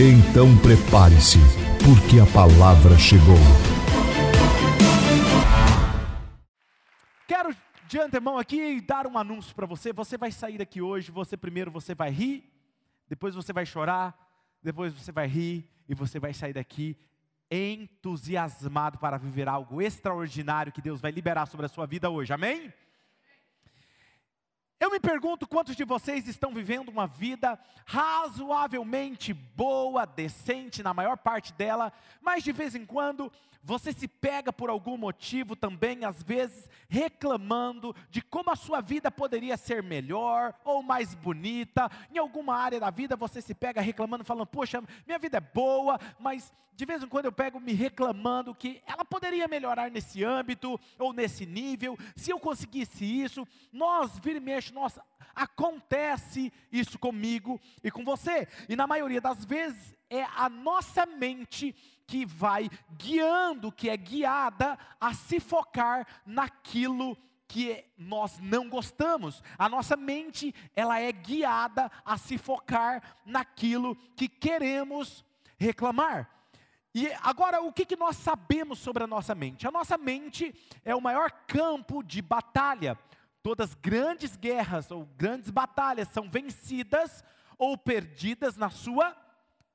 Então prepare-se, porque a palavra chegou. Quero de antemão aqui dar um anúncio para você. Você vai sair daqui hoje, você primeiro você vai rir, depois você vai chorar, depois você vai rir e você vai sair daqui entusiasmado para viver algo extraordinário que Deus vai liberar sobre a sua vida hoje. Amém? Eu me pergunto quantos de vocês estão vivendo uma vida razoavelmente boa, decente, na maior parte dela, mas de vez em quando você se pega por algum motivo também, às vezes, reclamando de como a sua vida poderia ser melhor ou mais bonita. Em alguma área da vida você se pega reclamando, falando: Poxa, minha vida é boa, mas de vez em quando eu pego me reclamando que ela poderia melhorar nesse âmbito ou nesse nível. Se eu conseguisse isso, nós, vira e mexe, nós, acontece isso comigo e com você. E na maioria das vezes é a nossa mente que vai guiando, que é guiada a se focar naquilo que nós não gostamos. A nossa mente, ela é guiada a se focar naquilo que queremos reclamar. E agora, o que, que nós sabemos sobre a nossa mente? A nossa mente é o maior campo de batalha. Todas grandes guerras ou grandes batalhas são vencidas ou perdidas na sua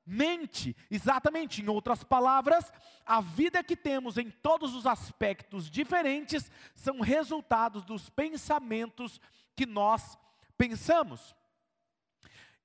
mente. Exatamente, em outras palavras, a vida que temos em todos os aspectos diferentes são resultados dos pensamentos que nós pensamos.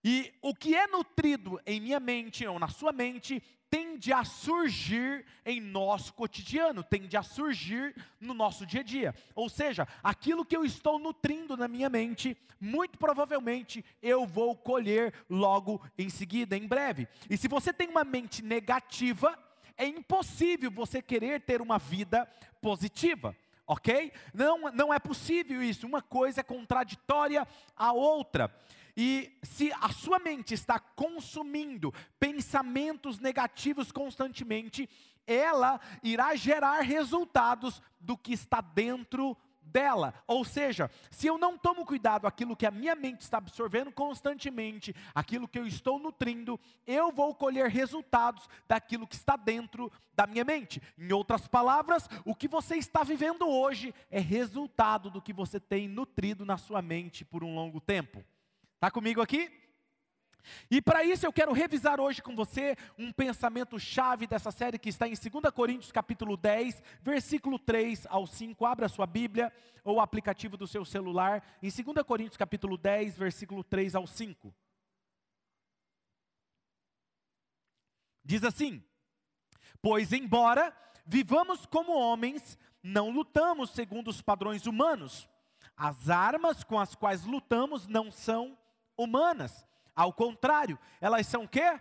E o que é nutrido em minha mente ou na sua mente tende a surgir em nosso cotidiano, tende a surgir no nosso dia a dia. Ou seja, aquilo que eu estou nutrindo na minha mente, muito provavelmente eu vou colher logo em seguida, em breve. E se você tem uma mente negativa, é impossível você querer ter uma vida positiva ok? Não, não é possível isso, uma coisa é contraditória à outra. E se a sua mente está consumindo pensamentos negativos constantemente, ela irá gerar resultados do que está dentro dela. Ou seja, se eu não tomo cuidado aquilo que a minha mente está absorvendo constantemente, aquilo que eu estou nutrindo, eu vou colher resultados daquilo que está dentro da minha mente. Em outras palavras, o que você está vivendo hoje é resultado do que você tem nutrido na sua mente por um longo tempo. Está comigo aqui? E para isso eu quero revisar hoje com você um pensamento chave dessa série que está em 2 Coríntios capítulo 10, versículo 3 ao 5. Abra sua Bíblia ou o aplicativo do seu celular em 2 Coríntios capítulo 10, versículo 3 ao 5. Diz assim: Pois embora vivamos como homens, não lutamos segundo os padrões humanos. As armas com as quais lutamos não são humanas. Ao contrário, elas são quê?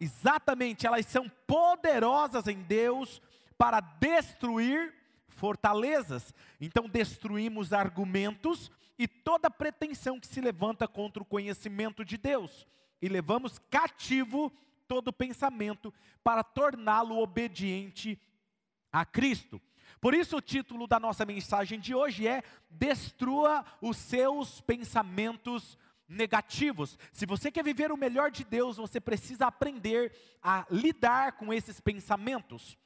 Exatamente, elas são poderosas em Deus para destruir fortalezas. Então destruímos argumentos e toda pretensão que se levanta contra o conhecimento de Deus e levamos cativo todo pensamento para torná-lo obediente a Cristo. Por isso, o título da nossa mensagem de hoje é: Destrua os seus pensamentos negativos. Se você quer viver o melhor de Deus, você precisa aprender a lidar com esses pensamentos.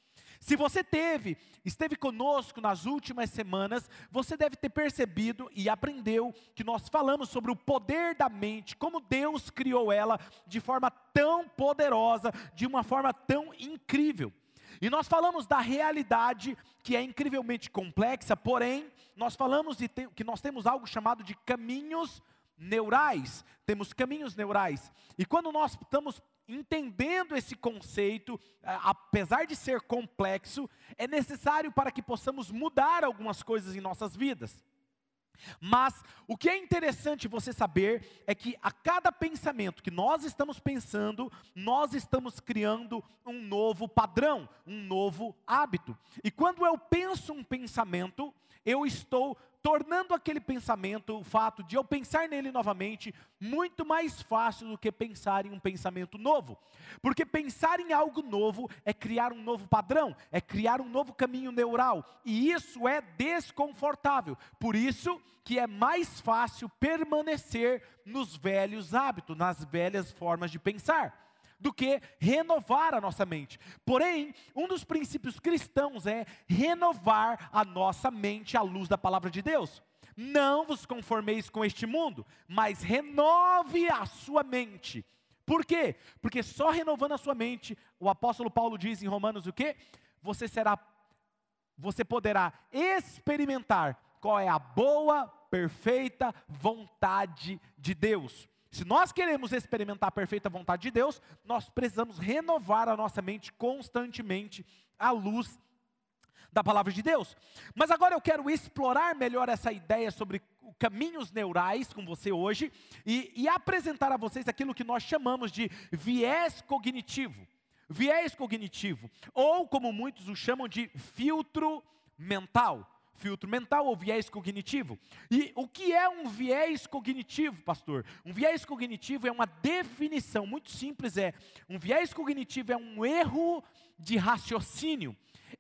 Se você teve, esteve conosco nas últimas semanas, você deve ter percebido e aprendeu que nós falamos sobre o poder da mente, como Deus criou ela de forma tão poderosa, de uma forma tão incrível. E nós falamos da realidade que é incrivelmente complexa, porém, nós falamos de que nós temos algo chamado de caminhos neurais, temos caminhos neurais. E quando nós estamos entendendo esse conceito, apesar de ser complexo, é necessário para que possamos mudar algumas coisas em nossas vidas. Mas o que é interessante você saber é que a cada pensamento que nós estamos pensando, nós estamos criando um novo padrão, um novo hábito. E quando eu penso um pensamento, eu estou tornando aquele pensamento, o fato de eu pensar nele novamente, muito mais fácil do que pensar em um pensamento novo. Porque pensar em algo novo é criar um novo padrão, é criar um novo caminho neural, e isso é desconfortável. Por isso que é mais fácil permanecer nos velhos hábitos, nas velhas formas de pensar do que renovar a nossa mente. Porém, um dos princípios cristãos é renovar a nossa mente à luz da palavra de Deus. Não vos conformeis com este mundo, mas renove a sua mente. Por quê? Porque só renovando a sua mente, o apóstolo Paulo diz em Romanos o quê? Você será você poderá experimentar qual é a boa, perfeita vontade de Deus. Se nós queremos experimentar a perfeita vontade de Deus, nós precisamos renovar a nossa mente constantemente à luz da palavra de Deus. Mas agora eu quero explorar melhor essa ideia sobre caminhos neurais com você hoje e, e apresentar a vocês aquilo que nós chamamos de viés cognitivo. Viés cognitivo, ou como muitos o chamam de filtro mental filtro mental ou viés cognitivo. E o que é um viés cognitivo, pastor? Um viés cognitivo é uma definição muito simples, é um viés cognitivo é um erro de raciocínio.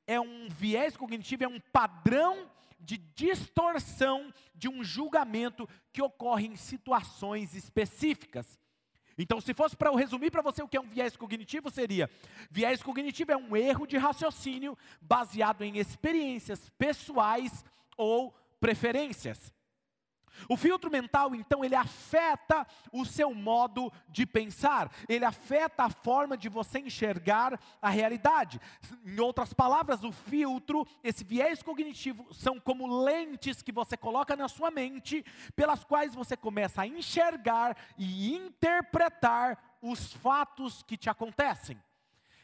É um viés cognitivo é um padrão de distorção de um julgamento que ocorre em situações específicas. Então, se fosse para eu resumir para você o que é um viés cognitivo, seria: viés cognitivo é um erro de raciocínio baseado em experiências pessoais ou preferências. O filtro mental, então, ele afeta o seu modo de pensar, ele afeta a forma de você enxergar a realidade. Em outras palavras, o filtro, esse viés cognitivo, são como lentes que você coloca na sua mente, pelas quais você começa a enxergar e interpretar os fatos que te acontecem.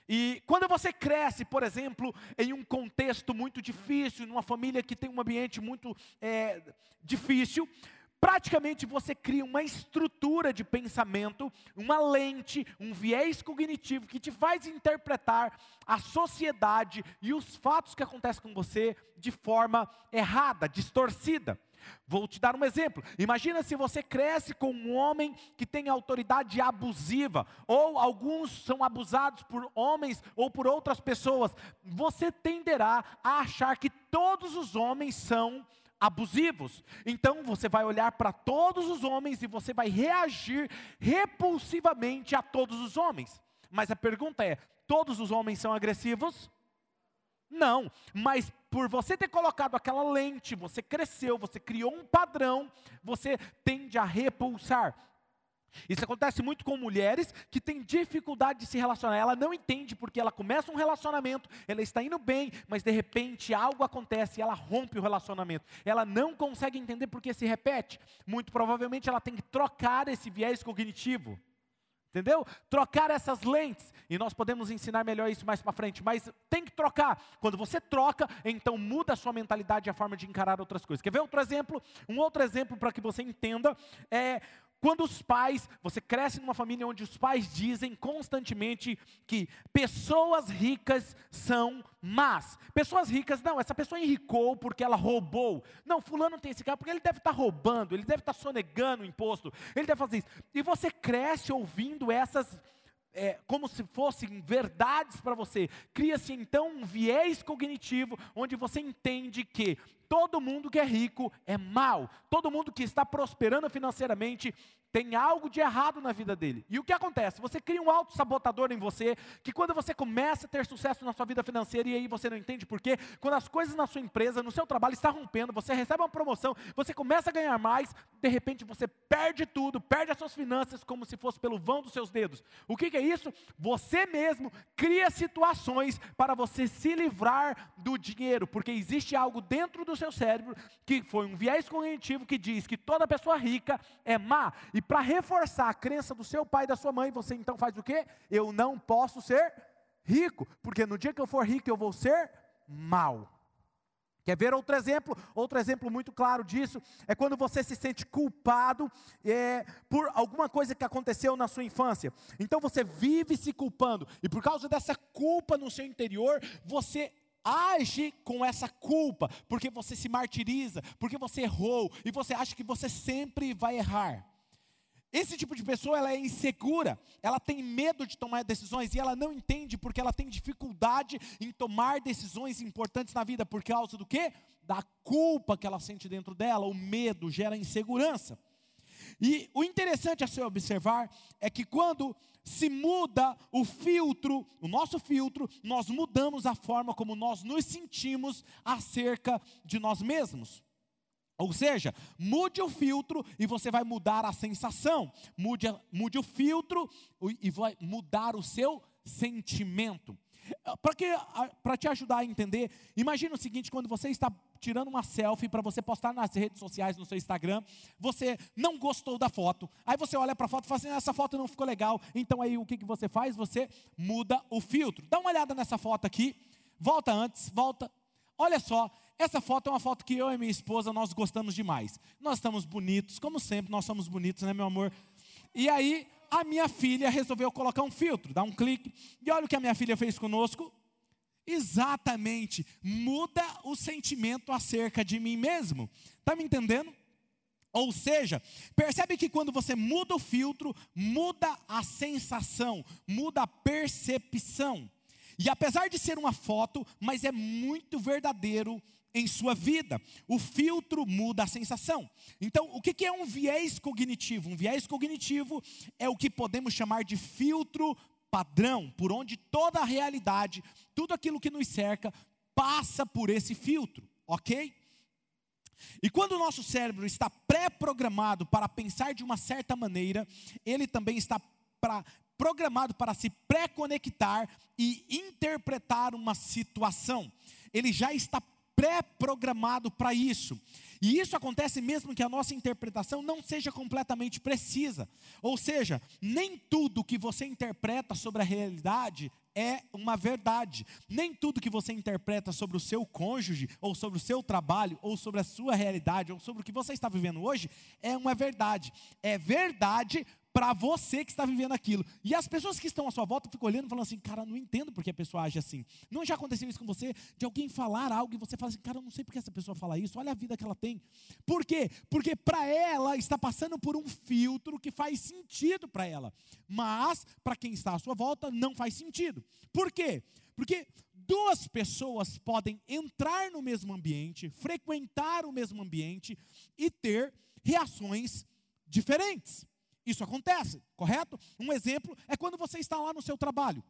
E quando você cresce, por exemplo, em um contexto muito difícil, numa família que tem um ambiente muito é, difícil, praticamente você cria uma estrutura de pensamento, uma lente, um viés cognitivo que te faz interpretar a sociedade e os fatos que acontecem com você de forma errada, distorcida. Vou te dar um exemplo. Imagina se você cresce com um homem que tem autoridade abusiva, ou alguns são abusados por homens ou por outras pessoas. Você tenderá a achar que todos os homens são abusivos. Então você vai olhar para todos os homens e você vai reagir repulsivamente a todos os homens. Mas a pergunta é: todos os homens são agressivos? Não, mas por você ter colocado aquela lente, você cresceu, você criou um padrão, você tende a repulsar. Isso acontece muito com mulheres que têm dificuldade de se relacionar. Ela não entende porque ela começa um relacionamento, ela está indo bem, mas de repente algo acontece e ela rompe o relacionamento. Ela não consegue entender porque se repete. Muito provavelmente ela tem que trocar esse viés cognitivo. Entendeu? Trocar essas lentes. E nós podemos ensinar melhor isso mais para frente, mas tem que trocar. Quando você troca, então muda a sua mentalidade e a forma de encarar outras coisas. Quer ver outro exemplo? Um outro exemplo para que você entenda é quando os pais, você cresce numa família onde os pais dizem constantemente que pessoas ricas são más. Pessoas ricas, não, essa pessoa enricou porque ela roubou. Não, fulano tem esse carro porque ele deve estar roubando, ele deve estar sonegando o imposto, ele deve fazer isso. E você cresce ouvindo essas é, como se fossem verdades para você. Cria-se então um viés cognitivo onde você entende que todo mundo que é rico é mal, todo mundo que está prosperando financeiramente tem algo de errado na vida dele. E o que acontece? Você cria um auto-sabotador em você, que quando você começa a ter sucesso na sua vida financeira, e aí você não entende por quê, quando as coisas na sua empresa, no seu trabalho estão rompendo, você recebe uma promoção, você começa a ganhar mais, de repente você perde tudo, perde as suas finanças como se fosse pelo vão dos seus dedos. O que, que é isso? Você mesmo cria situações para você se livrar do dinheiro, porque existe algo dentro do seu cérebro que foi um viés cognitivo que diz que toda pessoa rica é má. Para reforçar a crença do seu pai e da sua mãe, você então faz o quê? Eu não posso ser rico, porque no dia que eu for rico eu vou ser mal. Quer ver outro exemplo? Outro exemplo muito claro disso é quando você se sente culpado é, por alguma coisa que aconteceu na sua infância. Então você vive se culpando, e por causa dessa culpa no seu interior, você age com essa culpa, porque você se martiriza, porque você errou, e você acha que você sempre vai errar. Esse tipo de pessoa ela é insegura, ela tem medo de tomar decisões e ela não entende porque ela tem dificuldade em tomar decisões importantes na vida por causa do quê? Da culpa que ela sente dentro dela, o medo gera insegurança. E o interessante a se observar é que quando se muda o filtro, o nosso filtro, nós mudamos a forma como nós nos sentimos acerca de nós mesmos. Ou seja, mude o filtro e você vai mudar a sensação. Mude, mude o filtro e vai mudar o seu sentimento. Para te ajudar a entender, imagine o seguinte: quando você está tirando uma selfie para você postar nas redes sociais, no seu Instagram, você não gostou da foto, aí você olha para a foto e fala assim: essa foto não ficou legal, então aí o que, que você faz? Você muda o filtro. Dá uma olhada nessa foto aqui, volta antes, volta. Olha só, essa foto é uma foto que eu e minha esposa nós gostamos demais. Nós estamos bonitos, como sempre, nós somos bonitos, né, meu amor? E aí, a minha filha resolveu colocar um filtro, dar um clique. E olha o que a minha filha fez conosco. Exatamente, muda o sentimento acerca de mim mesmo. Está me entendendo? Ou seja, percebe que quando você muda o filtro, muda a sensação, muda a percepção. E apesar de ser uma foto, mas é muito verdadeiro em sua vida. O filtro muda a sensação. Então, o que é um viés cognitivo? Um viés cognitivo é o que podemos chamar de filtro padrão, por onde toda a realidade, tudo aquilo que nos cerca, passa por esse filtro, ok? E quando o nosso cérebro está pré-programado para pensar de uma certa maneira, ele também está pra, programado para se pré-conectar e interpretar uma situação. Ele já está pré-programado para isso. E isso acontece mesmo que a nossa interpretação não seja completamente precisa. Ou seja, nem tudo que você interpreta sobre a realidade é uma verdade. Nem tudo que você interpreta sobre o seu cônjuge, ou sobre o seu trabalho, ou sobre a sua realidade, ou sobre o que você está vivendo hoje, é uma verdade. É verdade para você que está vivendo aquilo. E as pessoas que estão à sua volta ficam olhando e falando assim, cara, não entendo porque a pessoa age assim. Não já aconteceu isso com você? De alguém falar algo e você fala assim, cara, eu não sei porque essa pessoa fala isso, olha a vida que ela tem. Por quê? Porque para ela está passando por um filtro que faz sentido para ela. Mas, para quem está à sua volta, não faz sentido. Por quê? Porque duas pessoas podem entrar no mesmo ambiente, frequentar o mesmo ambiente e ter reações diferentes. Isso acontece, correto? Um exemplo é quando você está lá no seu trabalho.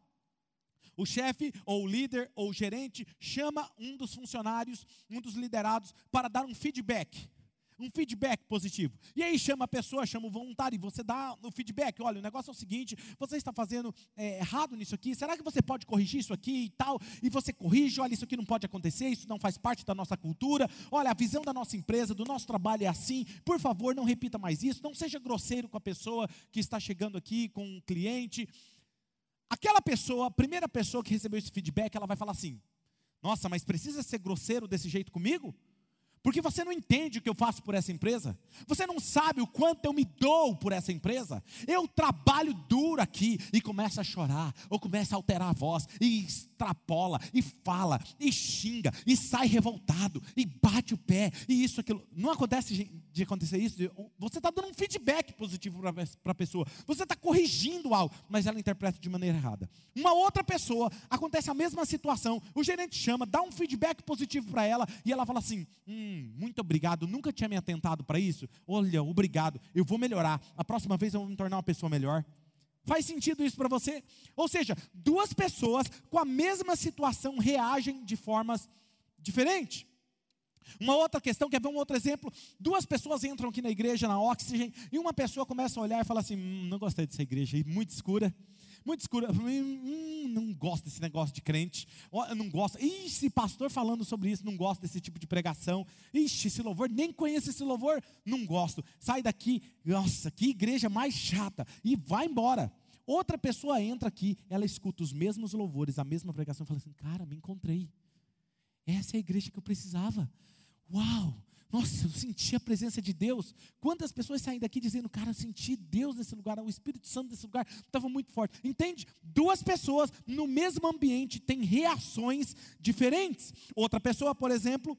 O chefe, ou o líder, ou o gerente chama um dos funcionários, um dos liderados, para dar um feedback um feedback positivo. E aí chama a pessoa, chama o voluntário, e você dá o feedback. Olha, o negócio é o seguinte: você está fazendo é, errado nisso aqui, será que você pode corrigir isso aqui e tal? E você corrige, olha, isso aqui não pode acontecer, isso não faz parte da nossa cultura. Olha, a visão da nossa empresa, do nosso trabalho é assim. Por favor, não repita mais isso. Não seja grosseiro com a pessoa que está chegando aqui, com o um cliente. Aquela pessoa, a primeira pessoa que recebeu esse feedback, ela vai falar assim: Nossa, mas precisa ser grosseiro desse jeito comigo? Porque você não entende o que eu faço por essa empresa. Você não sabe o quanto eu me dou por essa empresa. Eu trabalho duro aqui e começa a chorar, ou começa a alterar a voz, e extrapola, e fala, e xinga, e sai revoltado, e bate o pé, e isso, aquilo. Não acontece de acontecer isso. Você está dando um feedback positivo para a pessoa. Você está corrigindo algo, mas ela interpreta de maneira errada. Uma outra pessoa, acontece a mesma situação, o gerente chama, dá um feedback positivo para ela, e ela fala assim: hum, muito obrigado, nunca tinha me atentado para isso. Olha, obrigado, eu vou melhorar. A próxima vez eu vou me tornar uma pessoa melhor. Faz sentido isso para você? Ou seja, duas pessoas com a mesma situação reagem de formas diferentes. Uma outra questão, quer ver um outro exemplo? Duas pessoas entram aqui na igreja, na Oxygen, e uma pessoa começa a olhar e fala assim: hum, não gostei dessa igreja, muito escura muito escura. Hum, não gosto desse negócio de crente. Não gosto. Ixi, pastor falando sobre isso, não gosto desse tipo de pregação. Ixi, esse louvor, nem conheço esse louvor, não gosto. Sai daqui, nossa, que igreja mais chata. E vai embora. Outra pessoa entra aqui, ela escuta os mesmos louvores, a mesma pregação, e fala assim: Cara, me encontrei. essa é a igreja que eu precisava. Uau! Nossa, eu senti a presença de Deus. Quantas pessoas saem daqui dizendo, cara, eu senti Deus nesse lugar, o Espírito Santo nesse lugar estava muito forte. Entende? Duas pessoas no mesmo ambiente têm reações diferentes. Outra pessoa, por exemplo,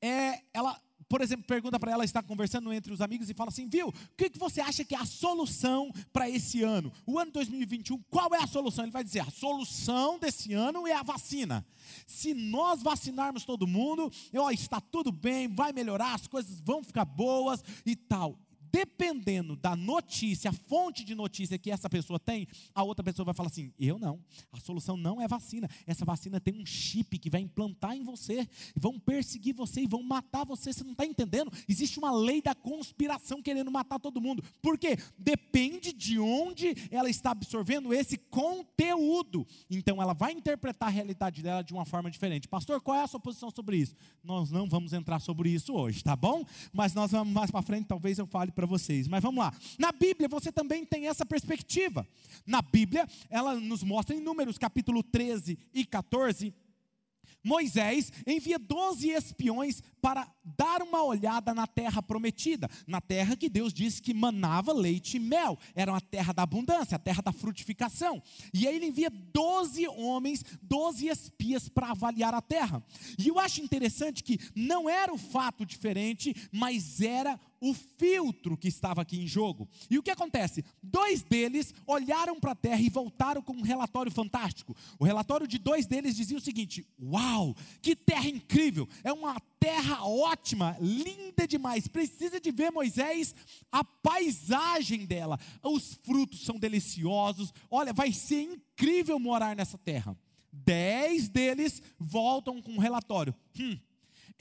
é, ela por exemplo, pergunta para ela, está conversando entre os amigos e fala assim: viu, o que, que você acha que é a solução para esse ano? O ano 2021, qual é a solução? Ele vai dizer: a solução desse ano é a vacina. Se nós vacinarmos todo mundo, ó, está tudo bem, vai melhorar, as coisas vão ficar boas e tal dependendo da notícia, a fonte de notícia que essa pessoa tem, a outra pessoa vai falar assim: eu não, a solução não é vacina. Essa vacina tem um chip que vai implantar em você, vão perseguir você e vão matar você. Você não está entendendo? Existe uma lei da conspiração querendo matar todo mundo. Por quê? Depende de onde ela está absorvendo esse conteúdo. Então ela vai interpretar a realidade dela de uma forma diferente. Pastor, qual é a sua posição sobre isso? Nós não vamos entrar sobre isso hoje, tá bom? Mas nós vamos mais para frente, talvez eu fale para para vocês. Mas vamos lá. Na Bíblia você também tem essa perspectiva. Na Bíblia, ela nos mostra em Números capítulo 13 e 14 Moisés envia 12 espiões para dar uma olhada na terra prometida, na terra que Deus disse que manava leite e mel, era uma terra da abundância, a terra da frutificação. E aí ele envia 12 homens, 12 espias para avaliar a terra. E eu acho interessante que não era o fato diferente, mas era o filtro que estava aqui em jogo. E o que acontece? Dois deles olharam para a terra e voltaram com um relatório fantástico. O relatório de dois deles dizia o seguinte: Uau, que terra incrível! É uma terra ótima, linda demais. Precisa de ver, Moisés, a paisagem dela. Os frutos são deliciosos. Olha, vai ser incrível morar nessa terra. Dez deles voltam com um relatório. Hum,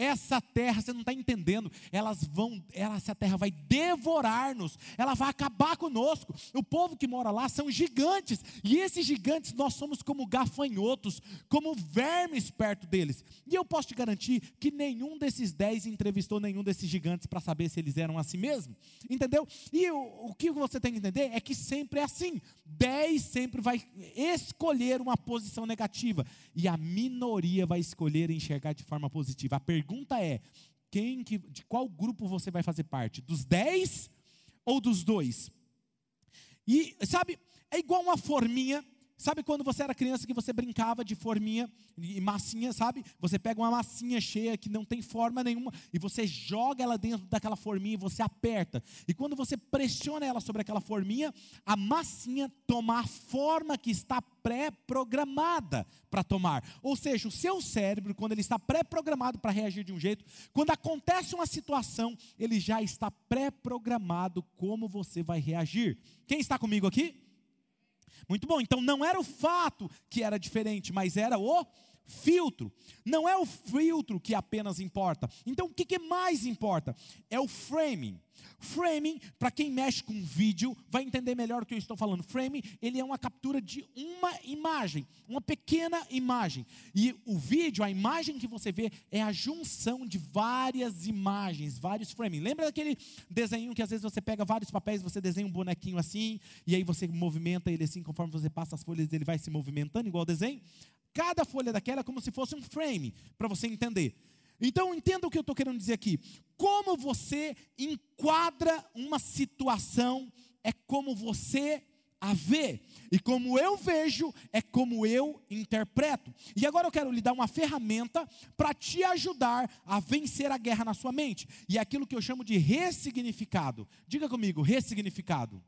essa terra, você não está entendendo, elas vão, essa terra vai devorar-nos, ela vai acabar conosco. O povo que mora lá são gigantes, e esses gigantes nós somos como gafanhotos, como vermes perto deles. E eu posso te garantir que nenhum desses dez entrevistou nenhum desses gigantes para saber se eles eram assim mesmo, entendeu? E o, o que você tem que entender é que sempre é assim: dez sempre vai escolher uma posição negativa, e a minoria vai escolher enxergar de forma positiva. A pergunta pergunta é: quem que, de qual grupo você vai fazer parte? Dos dez ou dos dois? E sabe, é igual uma forminha. Sabe quando você era criança que você brincava de forminha e massinha, sabe? Você pega uma massinha cheia que não tem forma nenhuma e você joga ela dentro daquela forminha e você aperta. E quando você pressiona ela sobre aquela forminha, a massinha toma a forma que está pré-programada para tomar. Ou seja, o seu cérebro, quando ele está pré-programado para reagir de um jeito, quando acontece uma situação, ele já está pré-programado como você vai reagir. Quem está comigo aqui? Muito bom, então não era o fato que era diferente, mas era o filtro. Não é o filtro que apenas importa. Então o que, que mais importa? É o framing. Framing, para quem mexe com vídeo, vai entender melhor o que eu estou falando. Framing, ele é uma captura de uma imagem, uma pequena imagem. E o vídeo, a imagem que você vê, é a junção de várias imagens, vários framing. Lembra daquele desenho que às vezes você pega vários papéis, você desenha um bonequinho assim, e aí você movimenta ele assim, conforme você passa as folhas, ele vai se movimentando igual o desenho? Cada folha daquela é como se fosse um frame, para você entender. Então entenda o que eu estou querendo dizer aqui. Como você enquadra uma situação é como você a vê. E como eu vejo, é como eu interpreto. E agora eu quero lhe dar uma ferramenta para te ajudar a vencer a guerra na sua mente. E é aquilo que eu chamo de ressignificado. Diga comigo, ressignificado.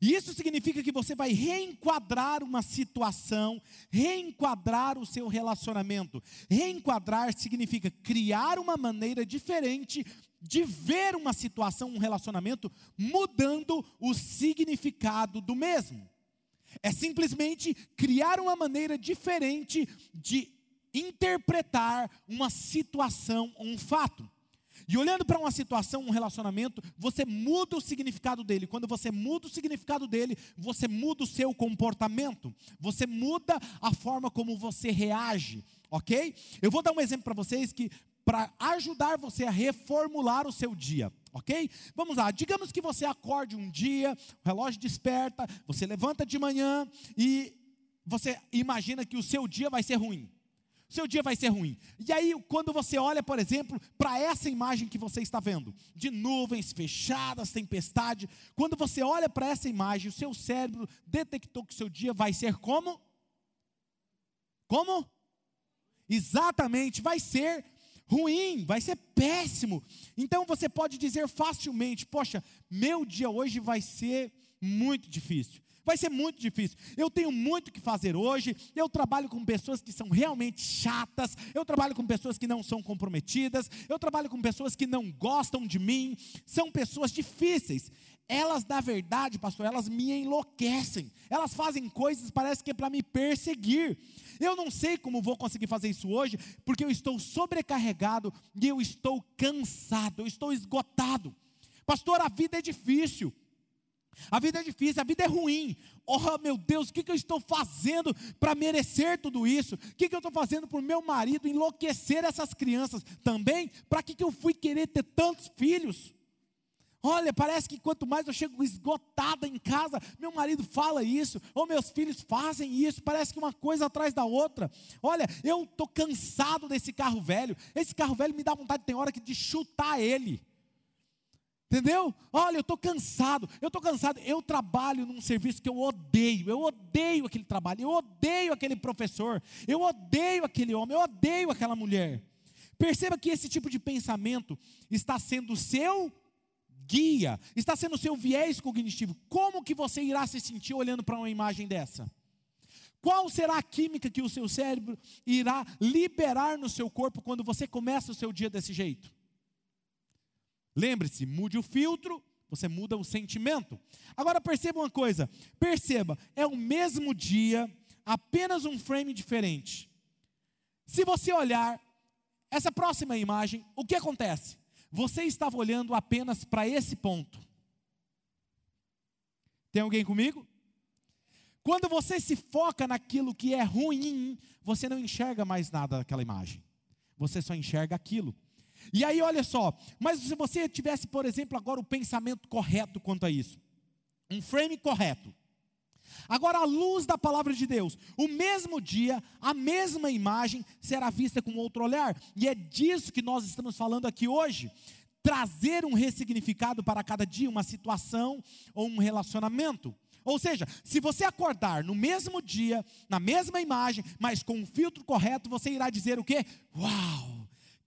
Isso significa que você vai reenquadrar uma situação, reenquadrar o seu relacionamento. Reenquadrar significa criar uma maneira diferente de ver uma situação, um relacionamento, mudando o significado do mesmo. É simplesmente criar uma maneira diferente de interpretar uma situação, um fato. E olhando para uma situação, um relacionamento, você muda o significado dele. Quando você muda o significado dele, você muda o seu comportamento. Você muda a forma como você reage, ok? Eu vou dar um exemplo para vocês que para ajudar você a reformular o seu dia, ok? Vamos lá, digamos que você acorde um dia, o relógio desperta, você levanta de manhã e você imagina que o seu dia vai ser ruim. Seu dia vai ser ruim. E aí, quando você olha, por exemplo, para essa imagem que você está vendo, de nuvens fechadas, tempestade, quando você olha para essa imagem, o seu cérebro detectou que seu dia vai ser como? Como? Exatamente, vai ser ruim, vai ser péssimo. Então você pode dizer facilmente: Poxa, meu dia hoje vai ser muito difícil. Vai ser muito difícil. Eu tenho muito que fazer hoje. Eu trabalho com pessoas que são realmente chatas. Eu trabalho com pessoas que não são comprometidas. Eu trabalho com pessoas que não gostam de mim. São pessoas difíceis. Elas, na verdade, pastor, elas me enlouquecem. Elas fazem coisas, parece que é para me perseguir. Eu não sei como vou conseguir fazer isso hoje, porque eu estou sobrecarregado e eu estou cansado, eu estou esgotado. Pastor, a vida é difícil. A vida é difícil, a vida é ruim. Oh meu Deus, o que, que eu estou fazendo para merecer tudo isso? O que, que eu estou fazendo para o meu marido enlouquecer essas crianças? Também, para que, que eu fui querer ter tantos filhos? Olha, parece que quanto mais eu chego esgotada em casa, meu marido fala isso, ou meus filhos fazem isso, parece que uma coisa atrás da outra. Olha, eu estou cansado desse carro velho. Esse carro velho me dá vontade, tem hora que de chutar ele. Entendeu? Olha, eu estou cansado, eu estou cansado. Eu trabalho num serviço que eu odeio, eu odeio aquele trabalho, eu odeio aquele professor, eu odeio aquele homem, eu odeio aquela mulher. Perceba que esse tipo de pensamento está sendo seu guia, está sendo o seu viés cognitivo. Como que você irá se sentir olhando para uma imagem dessa? Qual será a química que o seu cérebro irá liberar no seu corpo quando você começa o seu dia desse jeito? Lembre-se, mude o filtro, você muda o sentimento. Agora perceba uma coisa: perceba, é o mesmo dia, apenas um frame diferente. Se você olhar essa próxima imagem, o que acontece? Você estava olhando apenas para esse ponto. Tem alguém comigo? Quando você se foca naquilo que é ruim, você não enxerga mais nada daquela imagem. Você só enxerga aquilo. E aí, olha só, mas se você tivesse, por exemplo, agora o pensamento correto quanto a isso, um frame correto. Agora, à luz da palavra de Deus, o mesmo dia, a mesma imagem será vista com outro olhar, e é disso que nós estamos falando aqui hoje. Trazer um ressignificado para cada dia, uma situação ou um relacionamento. Ou seja, se você acordar no mesmo dia, na mesma imagem, mas com o filtro correto, você irá dizer o quê? Uau!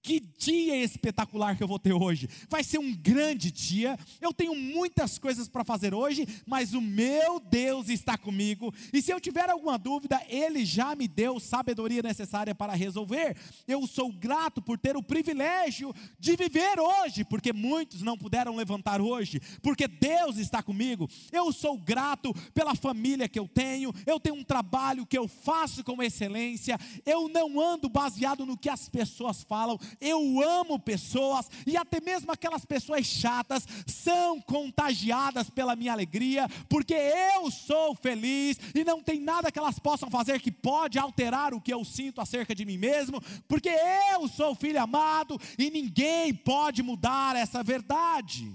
Que dia espetacular que eu vou ter hoje. Vai ser um grande dia. Eu tenho muitas coisas para fazer hoje, mas o meu Deus está comigo. E se eu tiver alguma dúvida, Ele já me deu sabedoria necessária para resolver. Eu sou grato por ter o privilégio de viver hoje, porque muitos não puderam levantar hoje, porque Deus está comigo. Eu sou grato pela família que eu tenho. Eu tenho um trabalho que eu faço com excelência. Eu não ando baseado no que as pessoas falam eu amo pessoas e até mesmo aquelas pessoas chatas são contagiadas pela minha alegria, porque eu sou feliz e não tem nada que elas possam fazer que pode alterar o que eu sinto acerca de mim mesmo, porque eu sou filho amado e ninguém pode mudar essa verdade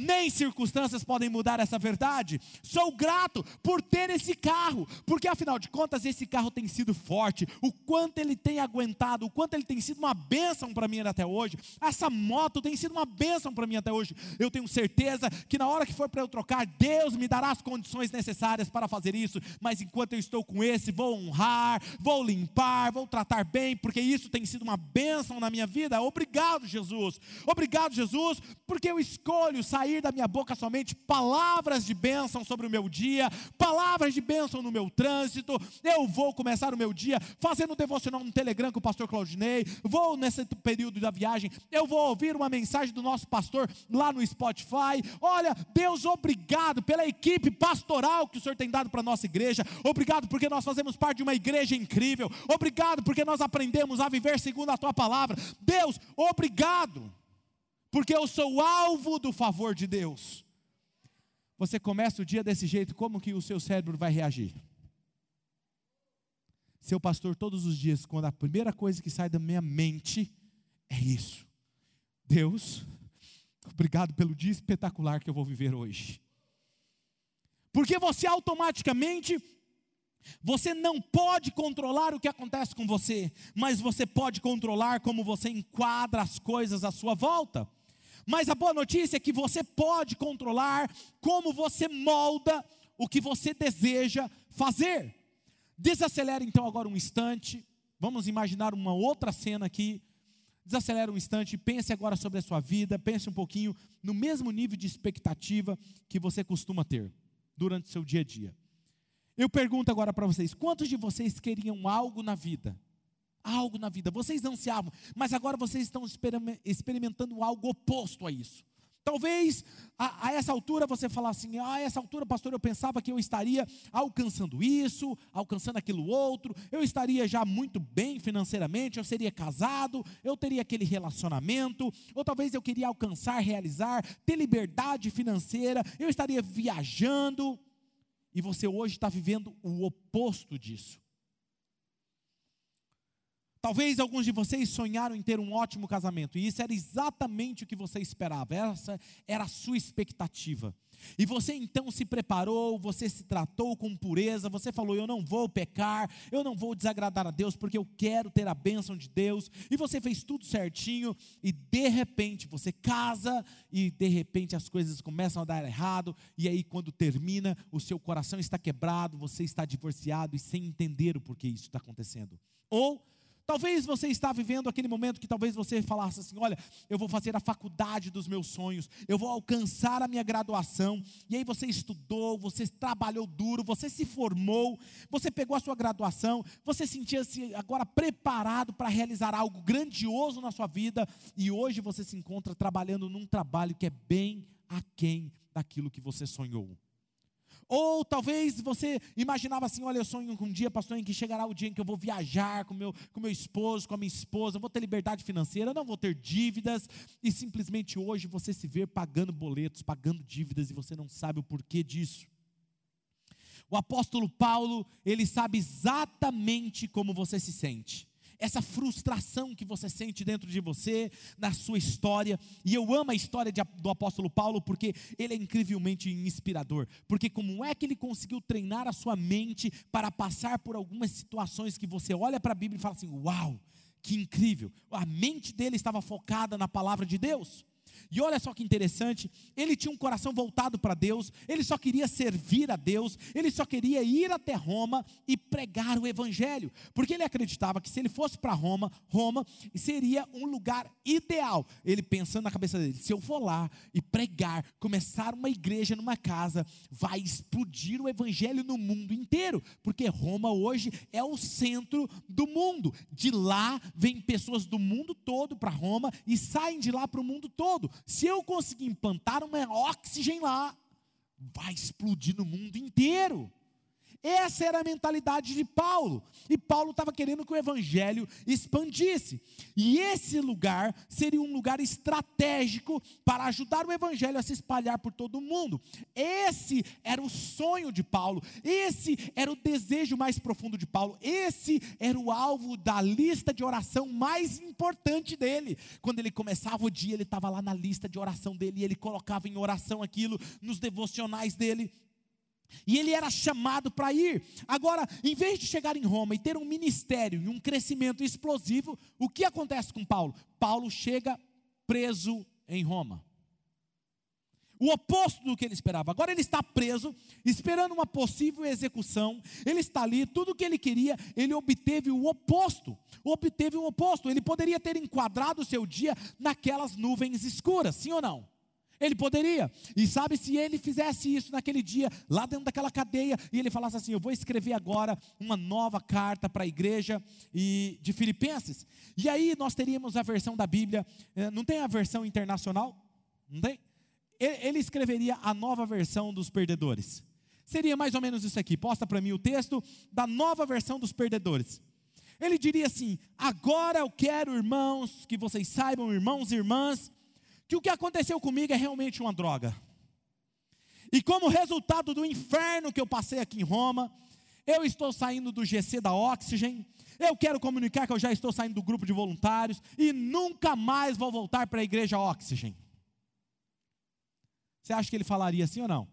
nem circunstâncias podem mudar essa verdade. Sou grato por ter esse carro, porque afinal de contas esse carro tem sido forte, o quanto ele tem aguentado, o quanto ele tem sido uma bênção para mim até hoje. Essa moto tem sido uma bênção para mim até hoje. Eu tenho certeza que na hora que for para eu trocar, Deus me dará as condições necessárias para fazer isso, mas enquanto eu estou com esse, vou honrar, vou limpar, vou tratar bem, porque isso tem sido uma bênção na minha vida. Obrigado, Jesus. Obrigado, Jesus, porque eu escolho sair sair da minha boca somente palavras de bênção sobre o meu dia, palavras de bênção no meu trânsito. Eu vou começar o meu dia fazendo devocional no Telegram com o pastor Claudinei. Vou nesse período da viagem, eu vou ouvir uma mensagem do nosso pastor lá no Spotify. Olha, Deus, obrigado pela equipe pastoral que o Senhor tem dado para a nossa igreja. Obrigado porque nós fazemos parte de uma igreja incrível. Obrigado porque nós aprendemos a viver segundo a tua palavra. Deus, obrigado porque eu sou alvo do favor de Deus. Você começa o dia desse jeito, como que o seu cérebro vai reagir? Seu pastor, todos os dias, quando a primeira coisa que sai da minha mente é isso. Deus, obrigado pelo dia espetacular que eu vou viver hoje. Porque você automaticamente Você não pode controlar o que acontece com você, mas você pode controlar como você enquadra as coisas à sua volta. Mas a boa notícia é que você pode controlar como você molda o que você deseja fazer. Desacelera então agora um instante. Vamos imaginar uma outra cena aqui. Desacelera um instante, pense agora sobre a sua vida, pense um pouquinho no mesmo nível de expectativa que você costuma ter durante o seu dia a dia. Eu pergunto agora para vocês: quantos de vocês queriam algo na vida? Algo na vida, vocês ansiavam, mas agora vocês estão experimentando algo oposto a isso. Talvez a, a, essa altura você falar assim: ah, a essa altura, pastor, eu pensava que eu estaria alcançando isso, alcançando aquilo outro, eu estaria já muito bem financeiramente, eu seria casado, eu teria aquele relacionamento, ou talvez eu queria alcançar, realizar, ter liberdade financeira, eu estaria viajando, e você hoje está vivendo o oposto disso. Talvez alguns de vocês sonharam em ter um ótimo casamento, e isso era exatamente o que você esperava, essa era a sua expectativa. E você então se preparou, você se tratou com pureza, você falou: Eu não vou pecar, eu não vou desagradar a Deus, porque eu quero ter a bênção de Deus. E você fez tudo certinho, e de repente você casa, e de repente as coisas começam a dar errado, e aí quando termina, o seu coração está quebrado, você está divorciado e sem entender o porquê isso está acontecendo. Ou Talvez você está vivendo aquele momento que talvez você falasse assim: olha, eu vou fazer a faculdade dos meus sonhos, eu vou alcançar a minha graduação. E aí você estudou, você trabalhou duro, você se formou, você pegou a sua graduação, você sentia-se agora preparado para realizar algo grandioso na sua vida. E hoje você se encontra trabalhando num trabalho que é bem aquém daquilo que você sonhou. Ou talvez você imaginava assim: olha, eu sonho um dia, pastor, em que chegará o dia em que eu vou viajar com meu, com meu esposo, com a minha esposa, vou ter liberdade financeira, não vou ter dívidas, e simplesmente hoje você se vê pagando boletos, pagando dívidas, e você não sabe o porquê disso. O apóstolo Paulo, ele sabe exatamente como você se sente essa frustração que você sente dentro de você, na sua história. E eu amo a história de, do apóstolo Paulo porque ele é incrivelmente inspirador. Porque como é que ele conseguiu treinar a sua mente para passar por algumas situações que você olha para a Bíblia e fala assim: "Uau, que incrível". A mente dele estava focada na palavra de Deus. E olha só que interessante, ele tinha um coração voltado para Deus, ele só queria servir a Deus, ele só queria ir até Roma e pregar o evangelho, porque ele acreditava que se ele fosse para Roma, Roma seria um lugar ideal. Ele pensando na cabeça dele, se eu for lá e pregar, começar uma igreja numa casa, vai explodir o evangelho no mundo inteiro, porque Roma hoje é o centro do mundo. De lá vêm pessoas do mundo todo para Roma e saem de lá para o mundo todo. Se eu conseguir implantar uma oxigênio lá, vai explodir no mundo inteiro. Essa era a mentalidade de Paulo. E Paulo estava querendo que o evangelho expandisse. E esse lugar seria um lugar estratégico para ajudar o evangelho a se espalhar por todo o mundo. Esse era o sonho de Paulo. Esse era o desejo mais profundo de Paulo. Esse era o alvo da lista de oração mais importante dele. Quando ele começava o dia, ele estava lá na lista de oração dele e ele colocava em oração aquilo nos devocionais dele. E ele era chamado para ir. Agora, em vez de chegar em Roma e ter um ministério e um crescimento explosivo, o que acontece com Paulo? Paulo chega preso em Roma. O oposto do que ele esperava. Agora ele está preso, esperando uma possível execução. Ele está ali, tudo o que ele queria, ele obteve o oposto. Obteve o oposto. Ele poderia ter enquadrado o seu dia naquelas nuvens escuras, sim ou não? Ele poderia. E sabe se ele fizesse isso naquele dia, lá dentro daquela cadeia, e ele falasse assim: Eu vou escrever agora uma nova carta para a igreja de Filipenses. E aí nós teríamos a versão da Bíblia, eh, não tem a versão internacional? Não tem? Ele escreveria a nova versão dos perdedores. Seria mais ou menos isso aqui. Posta para mim o texto da nova versão dos perdedores. Ele diria assim: Agora eu quero, irmãos, que vocês saibam, irmãos e irmãs, que o que aconteceu comigo é realmente uma droga. E como resultado do inferno que eu passei aqui em Roma, eu estou saindo do GC da Oxygen, eu quero comunicar que eu já estou saindo do grupo de voluntários e nunca mais vou voltar para a igreja Oxygen. Você acha que ele falaria assim ou não?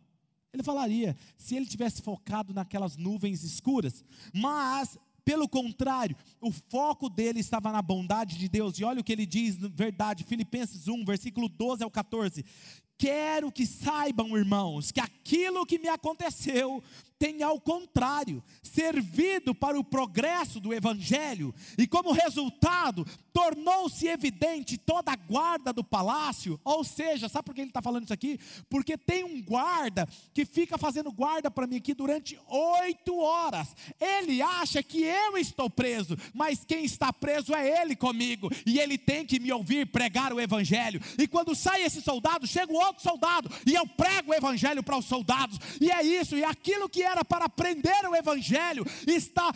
Ele falaria se ele tivesse focado naquelas nuvens escuras. Mas, pelo contrário, o foco dele estava na bondade de Deus. E olha o que ele diz, verdade, Filipenses 1, versículo 12 ao 14. Quero que saibam, irmãos, que aquilo que me aconteceu tem, ao contrário, servido para o progresso do Evangelho, e como resultado, tornou-se evidente toda a guarda do palácio. Ou seja, sabe por que ele está falando isso aqui? Porque tem um guarda que fica fazendo guarda para mim aqui durante oito horas. Ele acha que eu estou preso, mas quem está preso é ele comigo, e ele tem que me ouvir pregar o Evangelho. E quando sai esse soldado, chega o outro soldado, e eu prego o Evangelho para os soldados, e é isso, e aquilo que era para aprender o Evangelho, está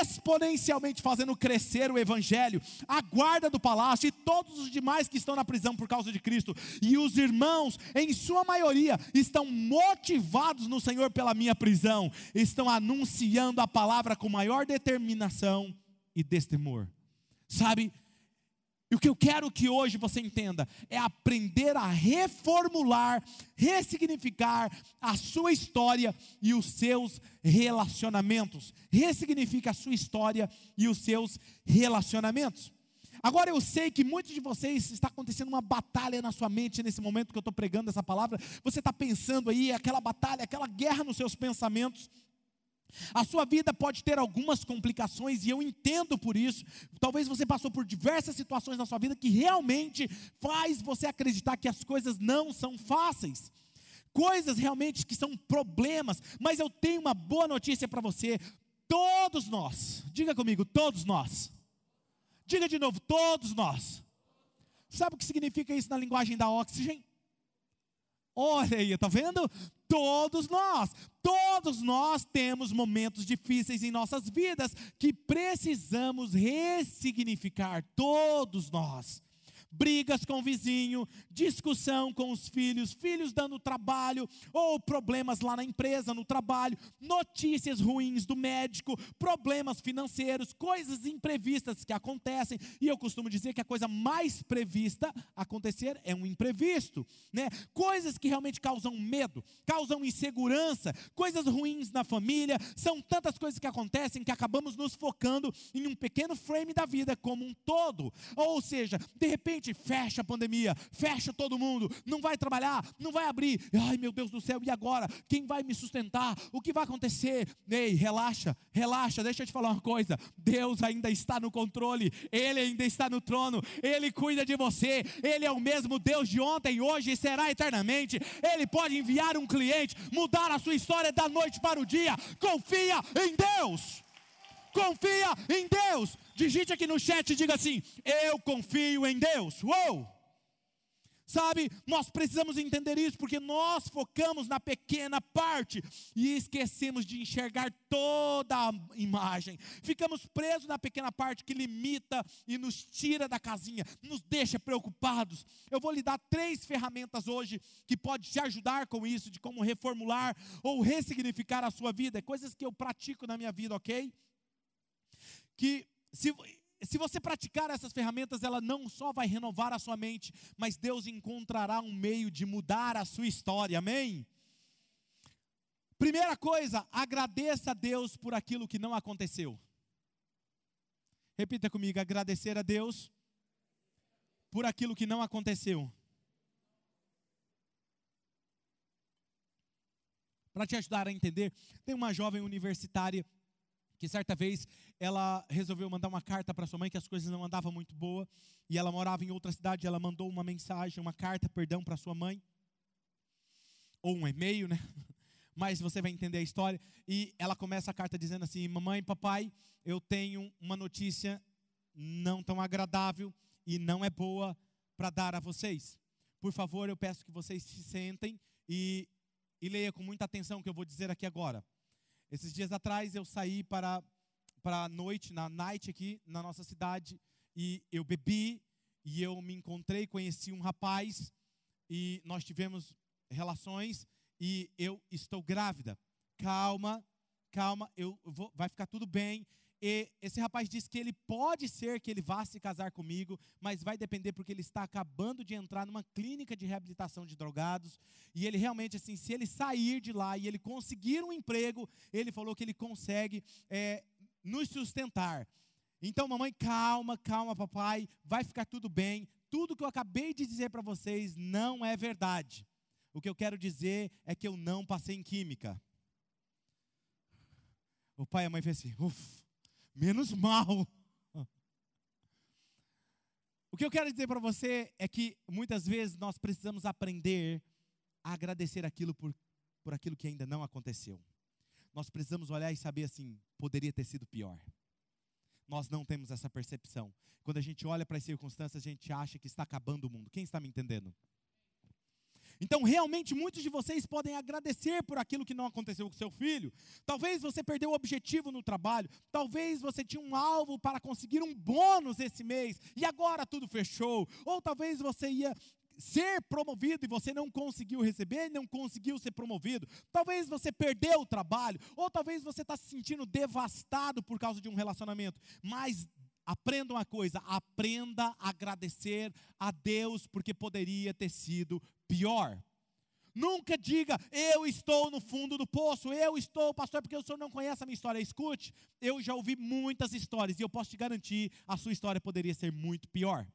exponencialmente fazendo crescer o Evangelho. A guarda do palácio e todos os demais que estão na prisão por causa de Cristo, e os irmãos, em sua maioria, estão motivados no Senhor pela minha prisão, estão anunciando a palavra com maior determinação e destemor. Sabe, e o que eu quero que hoje você entenda é aprender a reformular, ressignificar a sua história e os seus relacionamentos. Ressignifica a sua história e os seus relacionamentos. Agora eu sei que muitos de vocês está acontecendo uma batalha na sua mente nesse momento que eu estou pregando essa palavra. Você está pensando aí aquela batalha, aquela guerra nos seus pensamentos. A sua vida pode ter algumas complicações e eu entendo por isso. Talvez você passou por diversas situações na sua vida que realmente faz você acreditar que as coisas não são fáceis. Coisas realmente que são problemas, mas eu tenho uma boa notícia para você. Todos nós, diga comigo, todos nós. Diga de novo, todos nós. Sabe o que significa isso na linguagem da Oxygen? Olha aí, está vendo? Todos nós, todos nós temos momentos difíceis em nossas vidas que precisamos ressignificar, todos nós brigas com o vizinho, discussão com os filhos, filhos dando trabalho, ou problemas lá na empresa, no trabalho, notícias ruins do médico, problemas financeiros, coisas imprevistas que acontecem. E eu costumo dizer que a coisa mais prevista acontecer é um imprevisto, né? Coisas que realmente causam medo, causam insegurança, coisas ruins na família, são tantas coisas que acontecem que acabamos nos focando em um pequeno frame da vida como um todo. Ou seja, de repente repente fecha a pandemia, fecha todo mundo, não vai trabalhar, não vai abrir. Ai meu Deus do céu, e agora? Quem vai me sustentar? O que vai acontecer? Ei, relaxa, relaxa, deixa eu te falar uma coisa: Deus ainda está no controle, Ele ainda está no trono, Ele cuida de você, Ele é o mesmo Deus de ontem, hoje e será eternamente. Ele pode enviar um cliente, mudar a sua história da noite para o dia. Confia em Deus. Confia em Deus. Digite aqui no chat e diga assim: Eu confio em Deus. Uou! Sabe, nós precisamos entender isso porque nós focamos na pequena parte e esquecemos de enxergar toda a imagem. Ficamos presos na pequena parte que limita e nos tira da casinha, nos deixa preocupados. Eu vou lhe dar três ferramentas hoje que pode te ajudar com isso, de como reformular ou ressignificar a sua vida, coisas que eu pratico na minha vida, ok? Que se, se você praticar essas ferramentas, ela não só vai renovar a sua mente, mas Deus encontrará um meio de mudar a sua história, amém? Primeira coisa, agradeça a Deus por aquilo que não aconteceu. Repita comigo: agradecer a Deus por aquilo que não aconteceu. Para te ajudar a entender, tem uma jovem universitária que certa vez ela resolveu mandar uma carta para sua mãe que as coisas não andavam muito boa e ela morava em outra cidade, ela mandou uma mensagem, uma carta, perdão, para sua mãe ou um e-mail, né? Mas você vai entender a história e ela começa a carta dizendo assim: "Mamãe, papai, eu tenho uma notícia não tão agradável e não é boa para dar a vocês. Por favor, eu peço que vocês se sentem e, e leia com muita atenção o que eu vou dizer aqui agora. Esses dias atrás eu saí para para a noite, na night aqui na nossa cidade, e eu bebi e eu me encontrei, conheci um rapaz e nós tivemos relações e eu estou grávida. Calma, calma, eu vou, vai ficar tudo bem. E esse rapaz disse que ele pode ser que ele vá se casar comigo, mas vai depender porque ele está acabando de entrar numa clínica de reabilitação de drogados. E ele realmente, assim, se ele sair de lá e ele conseguir um emprego, ele falou que ele consegue é, nos sustentar. Então, mamãe, calma, calma, papai, vai ficar tudo bem. Tudo que eu acabei de dizer para vocês não é verdade. O que eu quero dizer é que eu não passei em química. O pai e a mãe fez assim, uff, menos mal. O que eu quero dizer para você é que muitas vezes nós precisamos aprender a agradecer aquilo por, por aquilo que ainda não aconteceu. Nós precisamos olhar e saber assim, poderia ter sido pior. Nós não temos essa percepção. Quando a gente olha para as circunstâncias, a gente acha que está acabando o mundo. Quem está me entendendo? Então, realmente, muitos de vocês podem agradecer por aquilo que não aconteceu com seu filho. Talvez você perdeu o objetivo no trabalho. Talvez você tinha um alvo para conseguir um bônus esse mês e agora tudo fechou. Ou talvez você ia ser promovido e você não conseguiu receber, não conseguiu ser promovido. Talvez você perdeu o trabalho, ou talvez você está se sentindo devastado por causa de um relacionamento. Mas aprenda uma coisa: aprenda a agradecer a Deus, porque poderia ter sido pior. Nunca diga, eu estou no fundo do poço, eu estou, pastor, porque o senhor não conhece a minha história. Escute, eu já ouvi muitas histórias e eu posso te garantir, a sua história poderia ser muito pior.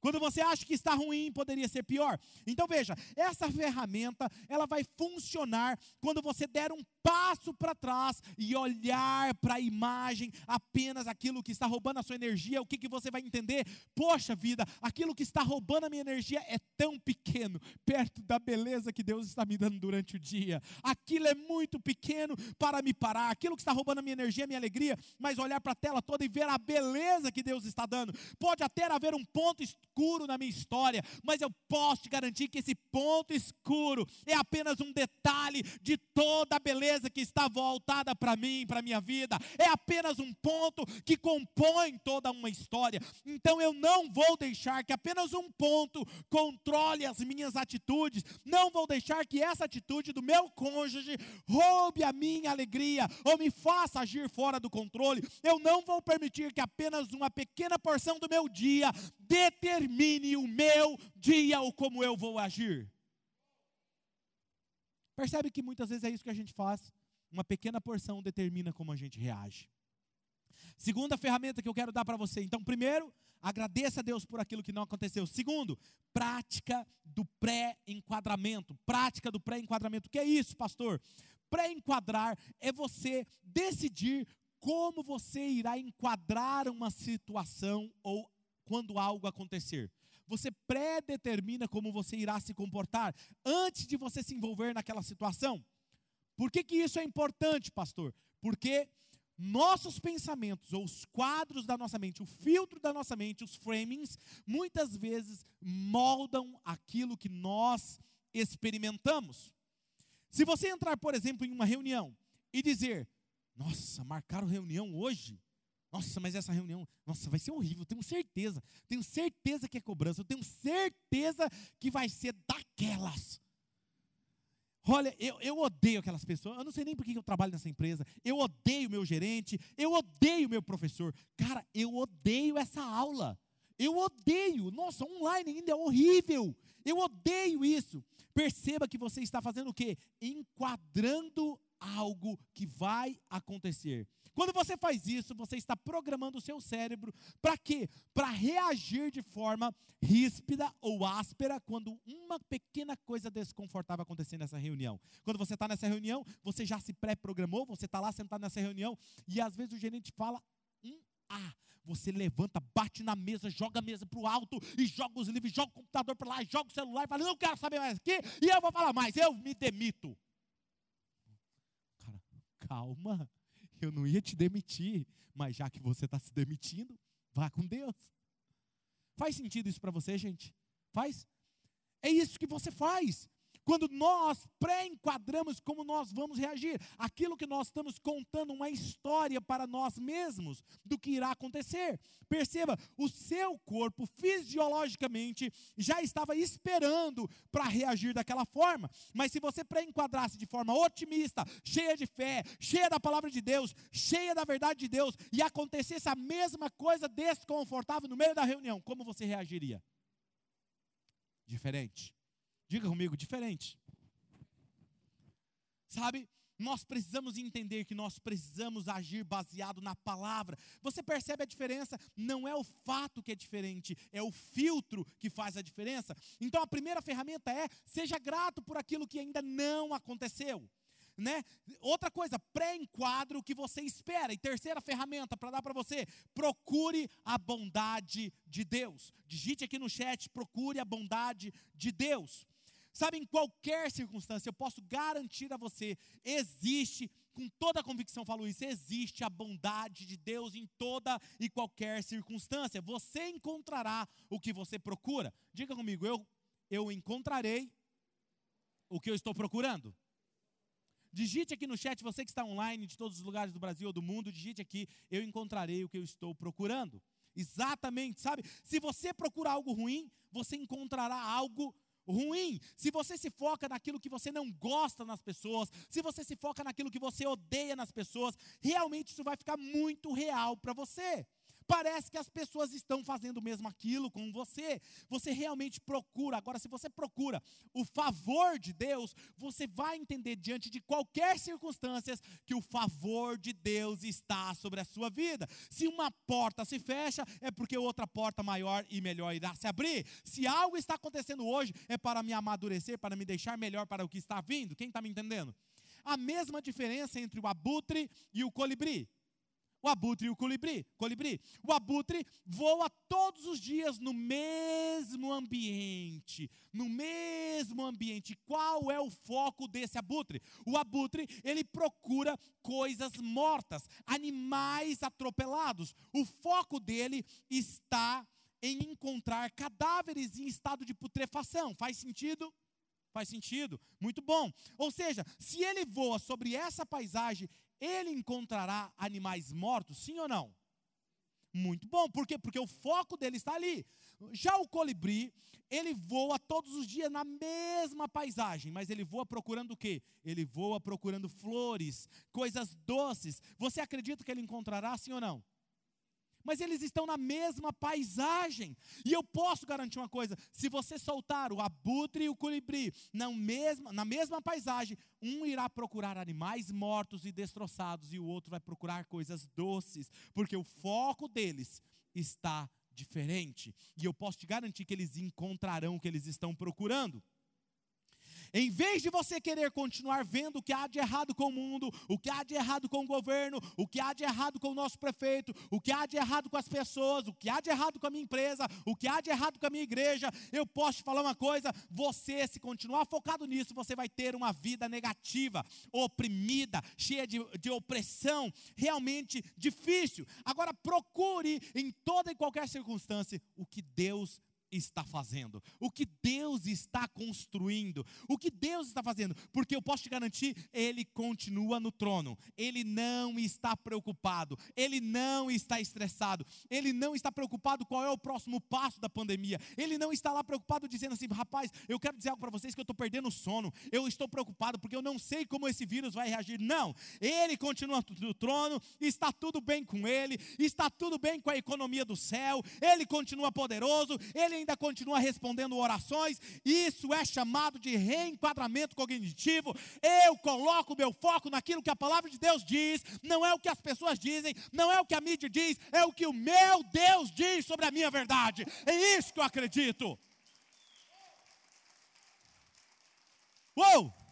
Quando você acha que está ruim, poderia ser pior. Então veja, essa ferramenta, ela vai funcionar quando você der um passo para trás e olhar para a imagem, apenas aquilo que está roubando a sua energia, o que, que você vai entender? Poxa vida, aquilo que está roubando a minha energia é tão pequeno, perto da beleza que Deus está me dando durante o dia. Aquilo é muito pequeno para me parar. Aquilo que está roubando a minha energia, a minha alegria, mas olhar para a tela toda e ver a beleza que Deus está dando. Pode até haver um ponto escuro na minha história, mas eu posso te garantir que esse ponto escuro é apenas um detalhe de toda a beleza que está voltada para mim, para minha vida, é apenas um ponto que compõe toda uma história. Então eu não vou deixar que apenas um ponto controle as minhas atitudes, não vou deixar que essa atitude do meu cônjuge roube a minha alegria ou me faça agir fora do controle. Eu não vou permitir que apenas uma pequena porção do meu dia determine o meu dia ou como eu vou agir. Percebe que muitas vezes é isso que a gente faz? Uma pequena porção determina como a gente reage. Segunda ferramenta que eu quero dar para você. Então, primeiro, agradeça a Deus por aquilo que não aconteceu. Segundo, prática do pré-enquadramento. Prática do pré-enquadramento. O que é isso, pastor? Pré-enquadrar é você decidir como você irá enquadrar uma situação ou quando algo acontecer você predetermina como você irá se comportar antes de você se envolver naquela situação. Por que, que isso é importante, pastor? Porque nossos pensamentos, ou os quadros da nossa mente, o filtro da nossa mente, os framings, muitas vezes moldam aquilo que nós experimentamos. Se você entrar, por exemplo, em uma reunião e dizer: Nossa, marcaram reunião hoje? Nossa, mas essa reunião, nossa, vai ser horrível, tenho certeza. Tenho certeza que é cobrança, eu tenho certeza que vai ser daquelas. Olha, eu, eu odeio aquelas pessoas, eu não sei nem por que eu trabalho nessa empresa. Eu odeio meu gerente, eu odeio meu professor. Cara, eu odeio essa aula. Eu odeio. Nossa, online ainda é horrível. Eu odeio isso. Perceba que você está fazendo o quê? Enquadrando algo que vai acontecer. Quando você faz isso, você está programando o seu cérebro para quê? Para reagir de forma ríspida ou áspera quando uma pequena coisa desconfortável acontecer nessa reunião. Quando você está nessa reunião, você já se pré-programou, você está lá sentado nessa reunião e às vezes o gerente fala um A. Você levanta, bate na mesa, joga a mesa para o alto e joga os livros, joga o computador para lá, joga o celular e fala: Não quero saber mais aqui e eu vou falar mais, eu me demito. Cara, calma eu não ia te demitir, mas já que você está se demitindo, vá com Deus. Faz sentido isso para você, gente? Faz? É isso que você faz. Quando nós pré-enquadramos como nós vamos reagir, aquilo que nós estamos contando uma história para nós mesmos do que irá acontecer. Perceba, o seu corpo fisiologicamente já estava esperando para reagir daquela forma, mas se você pré-enquadrasse de forma otimista, cheia de fé, cheia da palavra de Deus, cheia da verdade de Deus, e acontecesse a mesma coisa desconfortável no meio da reunião, como você reagiria? Diferente. Diga comigo, diferente. Sabe? Nós precisamos entender que nós precisamos agir baseado na palavra. Você percebe a diferença? Não é o fato que é diferente, é o filtro que faz a diferença. Então a primeira ferramenta é: seja grato por aquilo que ainda não aconteceu. Né? Outra coisa, pré-enquadro o que você espera. E terceira ferramenta para dar para você, procure a bondade de Deus. Digite aqui no chat, procure a bondade de Deus. Sabe, em qualquer circunstância, eu posso garantir a você, existe, com toda a convicção falo isso, existe a bondade de Deus em toda e qualquer circunstância. Você encontrará o que você procura. Diga comigo, eu, eu encontrarei o que eu estou procurando. Digite aqui no chat, você que está online de todos os lugares do Brasil ou do mundo, digite aqui, eu encontrarei o que eu estou procurando. Exatamente, sabe? Se você procurar algo ruim, você encontrará algo ruim, se você se foca naquilo que você não gosta nas pessoas, se você se foca naquilo que você odeia nas pessoas, realmente isso vai ficar muito real para você. Parece que as pessoas estão fazendo mesmo aquilo com você. Você realmente procura. Agora, se você procura o favor de Deus, você vai entender diante de qualquer circunstância que o favor de Deus está sobre a sua vida. Se uma porta se fecha, é porque outra porta maior e melhor irá se abrir. Se algo está acontecendo hoje, é para me amadurecer, para me deixar melhor para o que está vindo. Quem está me entendendo? A mesma diferença entre o abutre e o colibri. O abutre e o colibri, colibri. O abutre voa todos os dias no mesmo ambiente, no mesmo ambiente. Qual é o foco desse abutre? O abutre, ele procura coisas mortas, animais atropelados. O foco dele está em encontrar cadáveres em estado de putrefação. Faz sentido? Faz sentido? Muito bom. Ou seja, se ele voa sobre essa paisagem, ele encontrará animais mortos, sim ou não? Muito bom, por quê? Porque o foco dele está ali. Já o colibri, ele voa todos os dias na mesma paisagem, mas ele voa procurando o quê? Ele voa procurando flores, coisas doces. Você acredita que ele encontrará, sim ou não? Mas eles estão na mesma paisagem. E eu posso garantir uma coisa: se você soltar o abutre e o colibri na mesma, na mesma paisagem, um irá procurar animais mortos e destroçados, e o outro vai procurar coisas doces, porque o foco deles está diferente. E eu posso te garantir que eles encontrarão o que eles estão procurando. Em vez de você querer continuar vendo o que há de errado com o mundo, o que há de errado com o governo, o que há de errado com o nosso prefeito, o que há de errado com as pessoas, o que há de errado com a minha empresa, o que há de errado com a minha igreja, eu posso te falar uma coisa: você, se continuar focado nisso, você vai ter uma vida negativa, oprimida, cheia de, de opressão, realmente difícil. Agora, procure em toda e qualquer circunstância o que Deus está fazendo, o que Deus está construindo, o que Deus está fazendo, porque eu posso te garantir, Ele continua no trono, Ele não está preocupado, Ele não está estressado, Ele não está preocupado qual é o próximo passo da pandemia, Ele não está lá preocupado dizendo assim, rapaz, eu quero dizer algo para vocês que eu estou perdendo o sono, eu estou preocupado porque eu não sei como esse vírus vai reagir, não, Ele continua no trono, está tudo bem com Ele, está tudo bem com a economia do céu, Ele continua poderoso, Ele ainda continua respondendo orações. Isso é chamado de reenquadramento cognitivo. Eu coloco meu foco naquilo que a palavra de Deus diz, não é o que as pessoas dizem, não é o que a mídia diz, é o que o meu Deus diz sobre a minha verdade. É isso que eu acredito. Uou!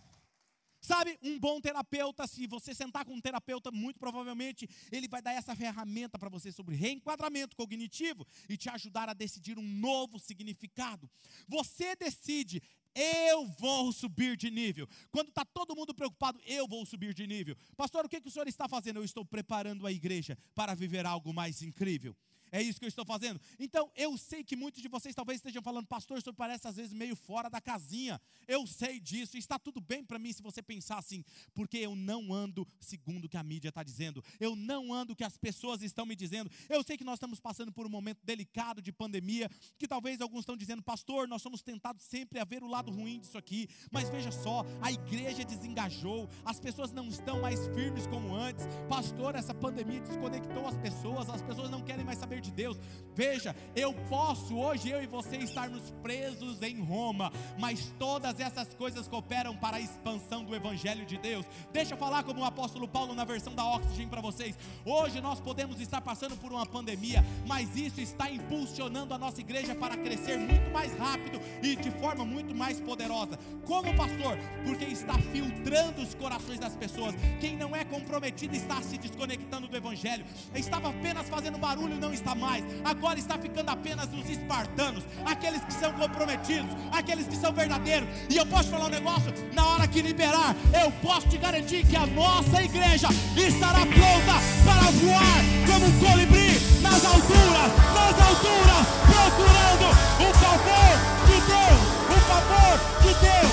Sabe, um bom terapeuta, se você sentar com um terapeuta, muito provavelmente ele vai dar essa ferramenta para você sobre reenquadramento cognitivo e te ajudar a decidir um novo significado. Você decide, eu vou subir de nível. Quando está todo mundo preocupado, eu vou subir de nível. Pastor, o que, que o senhor está fazendo? Eu estou preparando a igreja para viver algo mais incrível. É isso que eu estou fazendo. Então, eu sei que muitos de vocês talvez estejam falando, pastor, isso parece às vezes meio fora da casinha. Eu sei disso, está tudo bem para mim se você pensar assim, porque eu não ando segundo o que a mídia está dizendo, eu não ando o que as pessoas estão me dizendo. Eu sei que nós estamos passando por um momento delicado de pandemia, que talvez alguns estão dizendo, pastor, nós somos tentados sempre a ver o lado ruim disso aqui, mas veja só, a igreja desengajou, as pessoas não estão mais firmes como antes, pastor, essa pandemia desconectou as pessoas, as pessoas não querem mais saber de Deus. Veja, eu posso hoje, eu e você, estarmos presos em Roma, mas todas essas coisas cooperam para a expansão do Evangelho de Deus. Deixa eu falar como o apóstolo Paulo na versão da Oxygen para vocês. Hoje nós podemos estar passando por uma pandemia, mas isso está impulsionando a nossa igreja para crescer muito mais rápido e de forma muito mais poderosa. Como pastor? Porque está filtrando os corações das pessoas. Quem não é comprometido está se desconectando do Evangelho. Estava apenas fazendo barulho, não está mais. Agora está ficando apenas os espartanos, aqueles que são comprometidos, aqueles que são verdadeiros. E eu posso falar um negócio: na hora que liberar, eu posso te garantir que a nossa igreja estará pronta para voar como um colibri nas alturas, nas alturas, procurando o favor de Deus, o favor de Deus.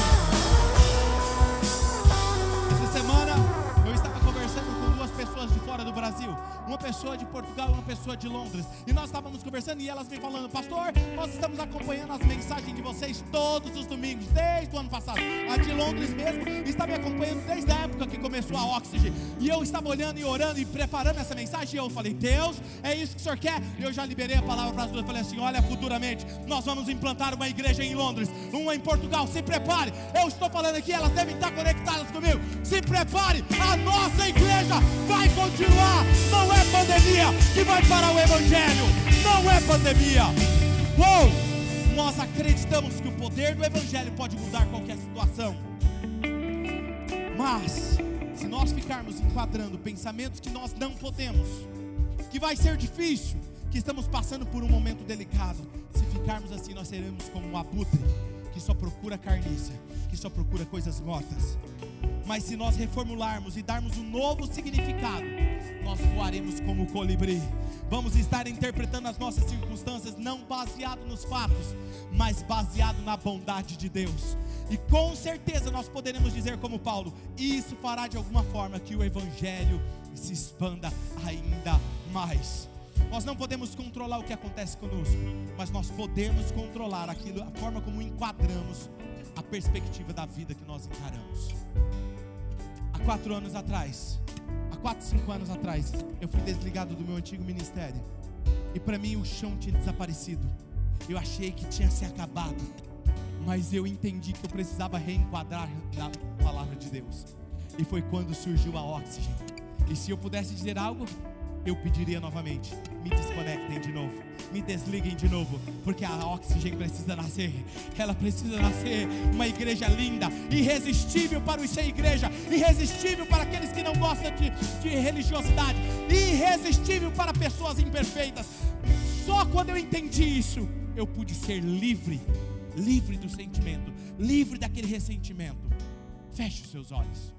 Essa semana eu estava conversando com duas pessoas de fora do Brasil uma pessoa de Portugal e uma pessoa de Londres. E nós estávamos conversando e elas me falando, pastor, nós estamos acompanhando as mensagens de vocês todos os domingos, desde o ano passado. A de Londres mesmo está me acompanhando desde a época que começou a Oxygen. E eu estava olhando e orando e preparando essa mensagem. E eu falei, Deus, é isso que o senhor quer? E eu já liberei a palavra para as duas. Eu falei assim: olha, futuramente nós vamos implantar uma igreja em Londres, uma em Portugal. Se prepare. Eu estou falando aqui, elas devem estar conectadas comigo. Se prepare, a nossa igreja vai continuar. Não é pandemia que vai parar o Evangelho. Não é pandemia. Uou! Nós acreditamos que o poder do Evangelho pode mudar qualquer situação. Mas, se nós ficarmos enquadrando pensamentos que nós não podemos, que vai ser difícil, que estamos passando por um momento delicado, se ficarmos assim, nós seremos como um abutre que só procura carniça, que só procura coisas mortas. Mas se nós reformularmos e darmos um novo significado, nós voaremos como colibri. Vamos estar interpretando as nossas circunstâncias não baseado nos fatos, mas baseado na bondade de Deus. E com certeza nós poderemos dizer como Paulo, isso fará de alguma forma que o evangelho se expanda ainda mais. Nós não podemos controlar o que acontece conosco, mas nós podemos controlar aquilo, a forma como enquadramos a perspectiva da vida que nós encaramos quatro anos atrás, há quatro, cinco anos atrás, eu fui desligado do meu antigo ministério. E para mim o chão tinha desaparecido. Eu achei que tinha se acabado. Mas eu entendi que eu precisava reenquadrar na palavra de Deus. E foi quando surgiu a oxigênio. E se eu pudesse dizer algo, eu pediria novamente: me desconectem de novo, me desliguem de novo, porque a Oxygen precisa nascer. Ela precisa nascer uma igreja linda, irresistível para os sem igreja, irresistível para aqueles que não gostam de, de religiosidade, irresistível para pessoas imperfeitas. Só quando eu entendi isso, eu pude ser livre, livre do sentimento, livre daquele ressentimento. Feche os seus olhos.